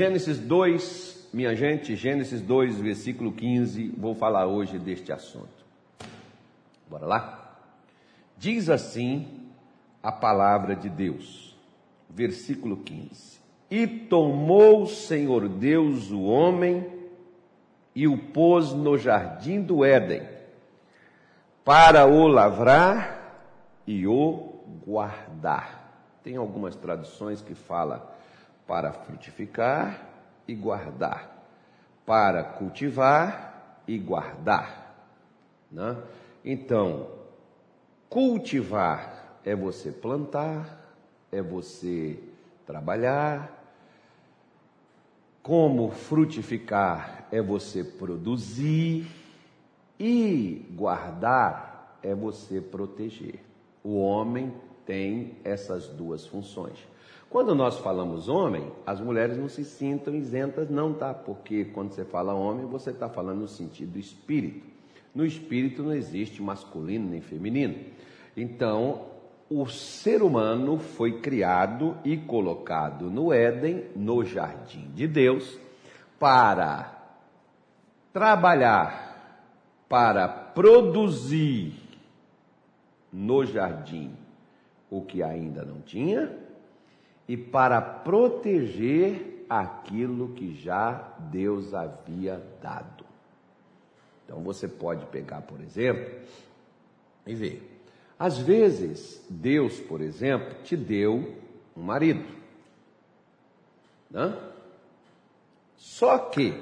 Gênesis 2, minha gente, Gênesis 2, versículo 15, vou falar hoje deste assunto. Bora lá? Diz assim a palavra de Deus, versículo 15: E tomou o Senhor Deus o homem e o pôs no jardim do Éden, para o lavrar e o guardar. Tem algumas traduções que fala para frutificar e guardar, para cultivar e guardar. Né? Então, cultivar é você plantar, é você trabalhar. Como frutificar é você produzir e guardar é você proteger. O homem tem essas duas funções. Quando nós falamos homem, as mulheres não se sintam isentas, não, tá? Porque quando você fala homem, você está falando no sentido espírito. No espírito não existe masculino nem feminino. Então, o ser humano foi criado e colocado no Éden, no jardim de Deus, para trabalhar, para produzir no jardim o que ainda não tinha e para proteger aquilo que já Deus havia dado. Então você pode pegar, por exemplo, e ver. Às vezes, Deus, por exemplo, te deu um marido. Né? Só que,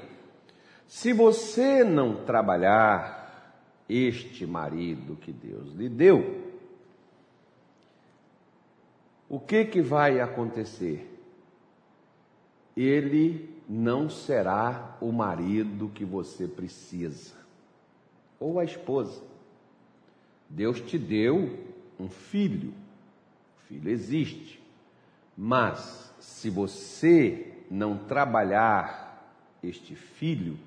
se você não trabalhar este marido que Deus lhe deu, o que que vai acontecer? Ele não será o marido que você precisa, ou a esposa. Deus te deu um filho, o filho existe, mas se você não trabalhar este filho,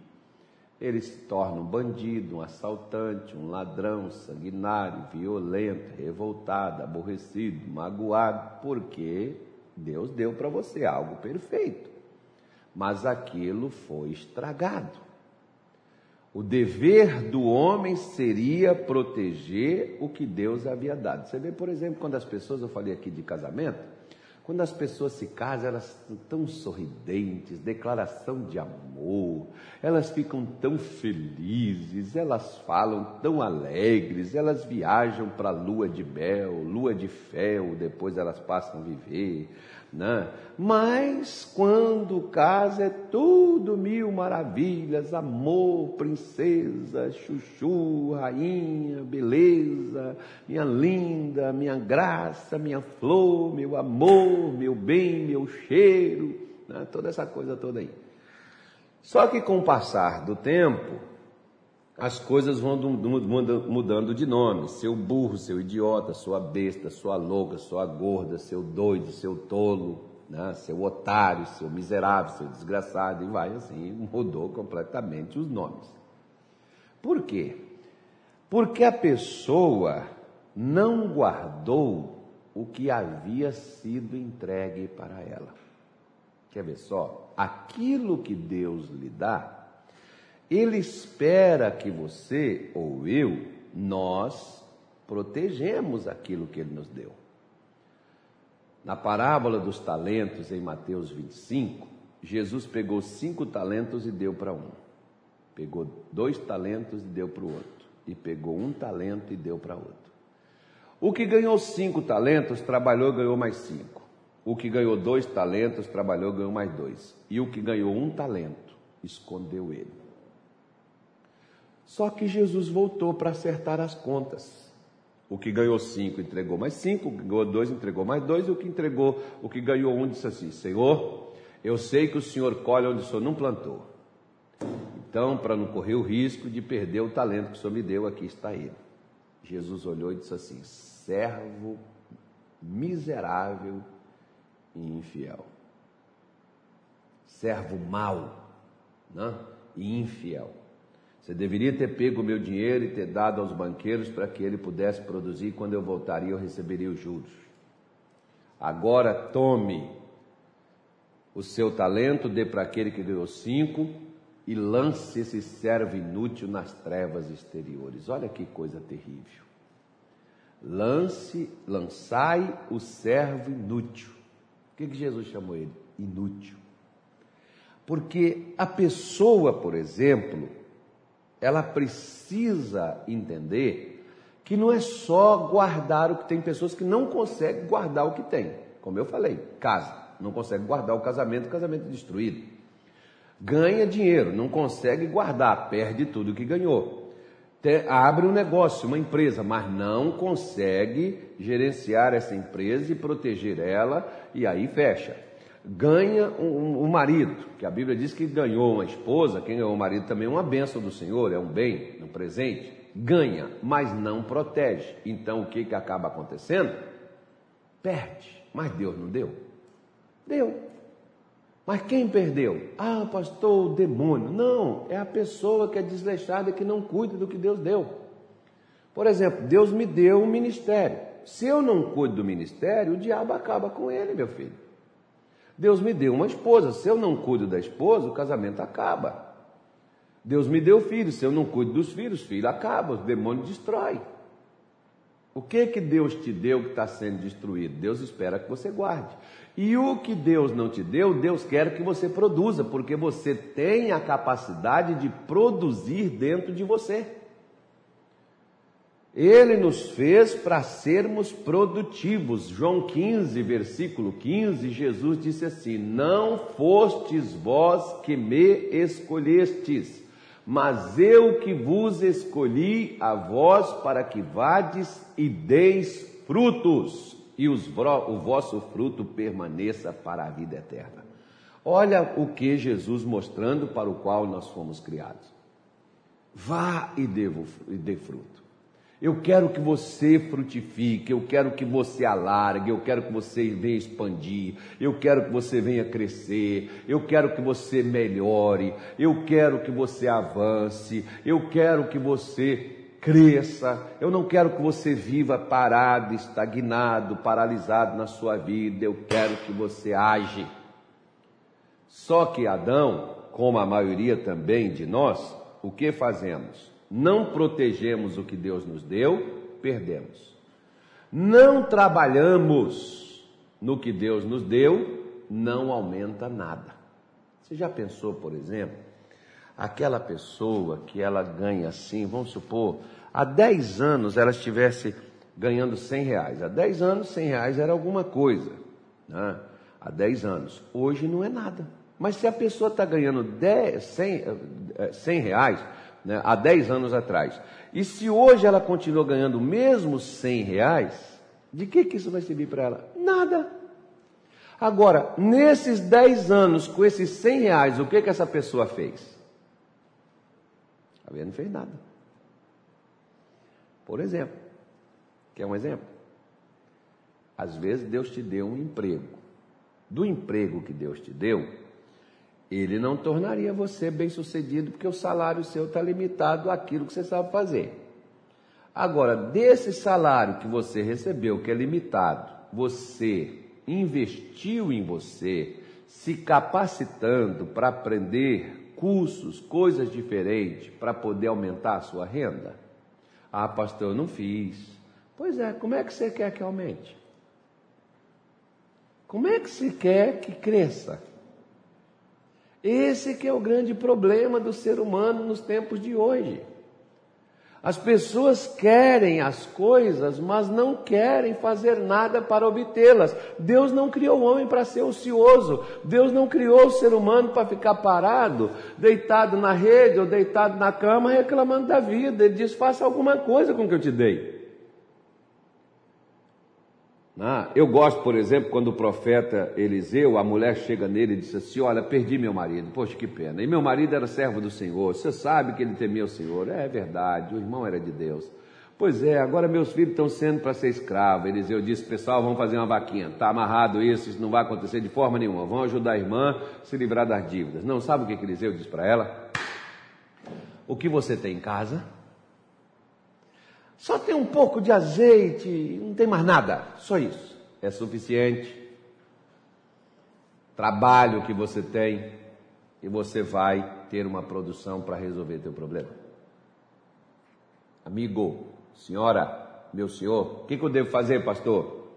ele se torna um bandido, um assaltante, um ladrão, sanguinário, violento, revoltado, aborrecido, magoado, porque Deus deu para você algo perfeito, mas aquilo foi estragado. O dever do homem seria proteger o que Deus havia dado. Você vê, por exemplo, quando as pessoas, eu falei aqui de casamento, quando as pessoas se casam, elas estão tão sorridentes, declaração de amor, elas ficam tão felizes, elas falam tão alegres, elas viajam para a lua de mel, lua de fel, depois elas passam a viver, né? Mas quando casa é tudo mil maravilhas, amor, princesa, chuchu, rainha, beleza, minha linda, minha graça, minha flor, meu amor, meu bem, meu cheiro, né? toda essa coisa toda aí. Só que com o passar do tempo, as coisas vão mudando de nome. Seu burro, seu idiota, sua besta, sua louca, sua gorda, seu doido, seu tolo, né? seu otário, seu miserável, seu desgraçado, e vai assim, mudou completamente os nomes. Por quê? Porque a pessoa não guardou o que havia sido entregue para ela. Quer ver só? Aquilo que Deus lhe dá, ele espera que você ou eu, nós, protegemos aquilo que Ele nos deu. Na parábola dos talentos, em Mateus 25, Jesus pegou cinco talentos e deu para um. Pegou dois talentos e deu para o outro. E pegou um talento e deu para outro. O que ganhou cinco talentos, trabalhou e ganhou mais cinco. O que ganhou dois talentos, trabalhou e ganhou mais dois. E o que ganhou um talento, escondeu ele. Só que Jesus voltou para acertar as contas. O que ganhou cinco entregou mais cinco, o que ganhou dois entregou mais dois, e o que entregou, o que ganhou um disse assim: Senhor, eu sei que o Senhor colhe onde o Senhor não plantou. Então, para não correr o risco de perder o talento que o Senhor me deu, aqui está ele. Jesus olhou e disse assim: servo miserável e infiel. Servo mau né? e infiel. Você deveria ter pego o meu dinheiro e ter dado aos banqueiros para que ele pudesse produzir. Quando eu voltaria, eu receberia os juros. Agora tome o seu talento, dê para aquele que ganhou cinco e lance esse servo inútil nas trevas exteriores. Olha que coisa terrível. Lance, lançai o servo inútil. O que, que Jesus chamou ele? Inútil. Porque a pessoa, por exemplo, ela precisa entender que não é só guardar o que tem pessoas que não conseguem guardar o que tem. Como eu falei, casa, não consegue guardar o casamento, o casamento é destruído. Ganha dinheiro, não consegue guardar, perde tudo que ganhou. abre um negócio, uma empresa, mas não consegue gerenciar essa empresa e proteger ela, e aí fecha ganha um, um, marido, que a Bíblia diz que ganhou uma esposa, quem ganhou um marido também é uma bênção do Senhor, é um bem, um presente, ganha, mas não protege. Então o que, que acaba acontecendo? Perde, mas Deus não deu? Deu. Mas quem perdeu? Ah, pastor, o demônio. Não, é a pessoa que é desleixada que não cuida do que Deus deu. Por exemplo, Deus me deu um ministério. Se eu não cuido do ministério, o diabo acaba com ele, meu filho. Deus me deu uma esposa, se eu não cuido da esposa, o casamento acaba. Deus me deu filhos, se eu não cuido dos filhos, filho acaba, o demônio destrói. O que que Deus te deu que está sendo destruído? Deus espera que você guarde. E o que Deus não te deu, Deus quer que você produza, porque você tem a capacidade de produzir dentro de você. Ele nos fez para sermos produtivos. João 15, versículo 15, Jesus disse assim: Não fostes vós que me escolhestes, mas eu que vos escolhi a vós para que vades e deis frutos, e os, o vosso fruto permaneça para a vida eterna. Olha o que Jesus mostrando para o qual nós fomos criados. Vá e dê, fruto. Eu quero que você frutifique, eu quero que você alargue, eu quero que você venha expandir, eu quero que você venha crescer, eu quero que você melhore, eu quero que você avance, eu quero que você cresça, eu não quero que você viva parado, estagnado, paralisado na sua vida, eu quero que você age. Só que Adão, como a maioria também de nós, o que fazemos? Não protegemos o que Deus nos deu, perdemos. Não trabalhamos no que Deus nos deu, não aumenta nada. Você já pensou, por exemplo, aquela pessoa que ela ganha assim, vamos supor, há 10 anos ela estivesse ganhando 100 reais. Há 10 anos, 100 reais era alguma coisa. Né? Há 10 anos. Hoje não é nada. Mas se a pessoa está ganhando 10, 100, 100 reais, né, há 10 anos atrás. E se hoje ela continua ganhando mesmo 100 reais, de que, que isso vai servir para ela? Nada. Agora, nesses 10 anos, com esses 100 reais, o que, que essa pessoa fez? A não fez nada. Por exemplo, quer um exemplo? Às vezes Deus te deu um emprego. Do emprego que Deus te deu, ele não tornaria você bem-sucedido, porque o salário seu está limitado àquilo que você sabe fazer. Agora, desse salário que você recebeu, que é limitado, você investiu em você, se capacitando para aprender cursos, coisas diferentes, para poder aumentar a sua renda? Ah, pastor, eu não fiz. Pois é, como é que você quer que aumente? Como é que se quer que cresça? Esse que é o grande problema do ser humano nos tempos de hoje. As pessoas querem as coisas, mas não querem fazer nada para obtê-las. Deus não criou o homem para ser ocioso. Deus não criou o ser humano para ficar parado, deitado na rede ou deitado na cama reclamando da vida. Ele diz: faça alguma coisa com o que eu te dei. Ah, eu gosto, por exemplo, quando o profeta Eliseu, a mulher chega nele e diz assim: Olha, perdi meu marido, poxa, que pena. E meu marido era servo do Senhor, você sabe que ele temia o Senhor. É verdade, o irmão era de Deus. Pois é, agora meus filhos estão sendo para ser escravos. Eliseu disse: Pessoal, vamos fazer uma vaquinha. Está amarrado isso, isso não vai acontecer de forma nenhuma. Vão ajudar a irmã a se livrar das dívidas. Não, sabe o que Eliseu diz para ela? O que você tem em casa? Só tem um pouco de azeite, não tem mais nada, só isso. É suficiente. trabalho que você tem e você vai ter uma produção para resolver teu problema. Amigo, senhora, meu senhor, o que, que eu devo fazer, pastor?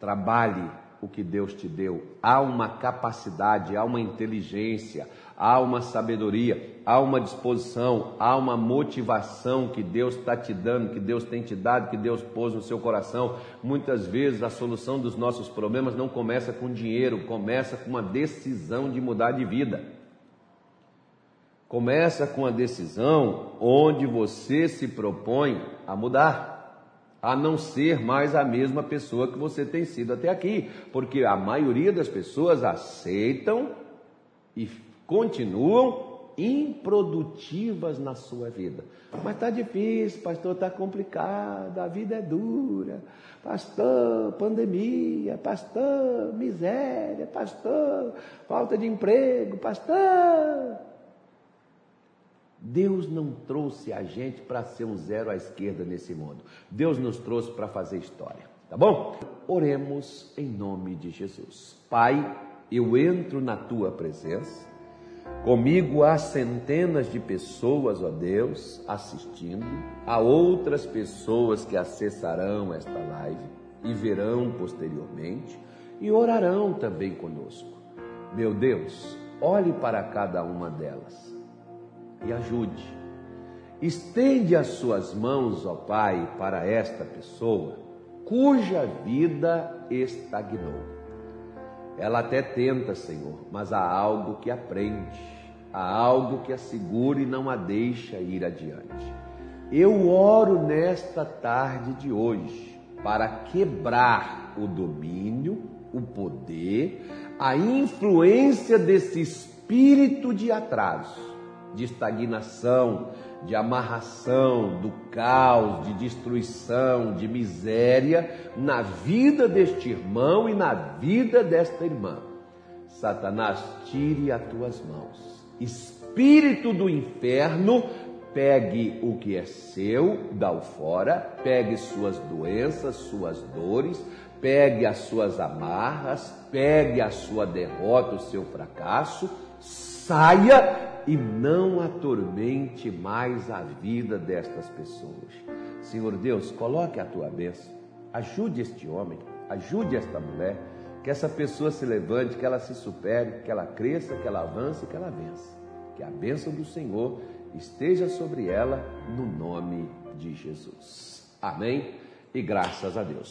Trabalhe o que Deus te deu. Há uma capacidade, há uma inteligência, há uma sabedoria, há uma disposição, há uma motivação que Deus está te dando, que Deus tem te dado, que Deus pôs no seu coração. Muitas vezes a solução dos nossos problemas não começa com dinheiro, começa com uma decisão de mudar de vida. Começa com a decisão onde você se propõe a mudar a não ser mais a mesma pessoa que você tem sido até aqui, porque a maioria das pessoas aceitam e continuam improdutivas na sua vida. Mas está difícil, pastor, está complicado, a vida é dura. Pastor, pandemia, pastor, miséria, pastor, falta de emprego, pastor. Deus não trouxe a gente para ser um zero à esquerda nesse mundo. Deus nos trouxe para fazer história. Tá bom? Oremos em nome de Jesus. Pai, eu entro na tua presença. Comigo há centenas de pessoas, ó Deus, assistindo, há outras pessoas que acessarão esta live e verão posteriormente e orarão também conosco. Meu Deus, olhe para cada uma delas e ajude. Estende as suas mãos, ó Pai, para esta pessoa cuja vida estagnou. Ela até tenta, Senhor, mas há algo que aprende, há algo que a segura e não a deixa ir adiante. Eu oro nesta tarde de hoje para quebrar o domínio, o poder, a influência desse espírito de atraso de estagnação, de amarração, do caos, de destruição, de miséria na vida deste irmão e na vida desta irmã. Satanás, tire as tuas mãos. Espírito do inferno, pegue o que é seu, dá o fora, pegue suas doenças, suas dores, pegue as suas amarras, pegue a sua derrota, o seu fracasso, saia e não atormente mais a vida destas pessoas. Senhor Deus, coloque a tua bênção, ajude este homem, ajude esta mulher, que essa pessoa se levante, que ela se supere, que ela cresça, que ela avance, que ela vença. Que a bênção do Senhor esteja sobre ela, no nome de Jesus. Amém e graças a Deus.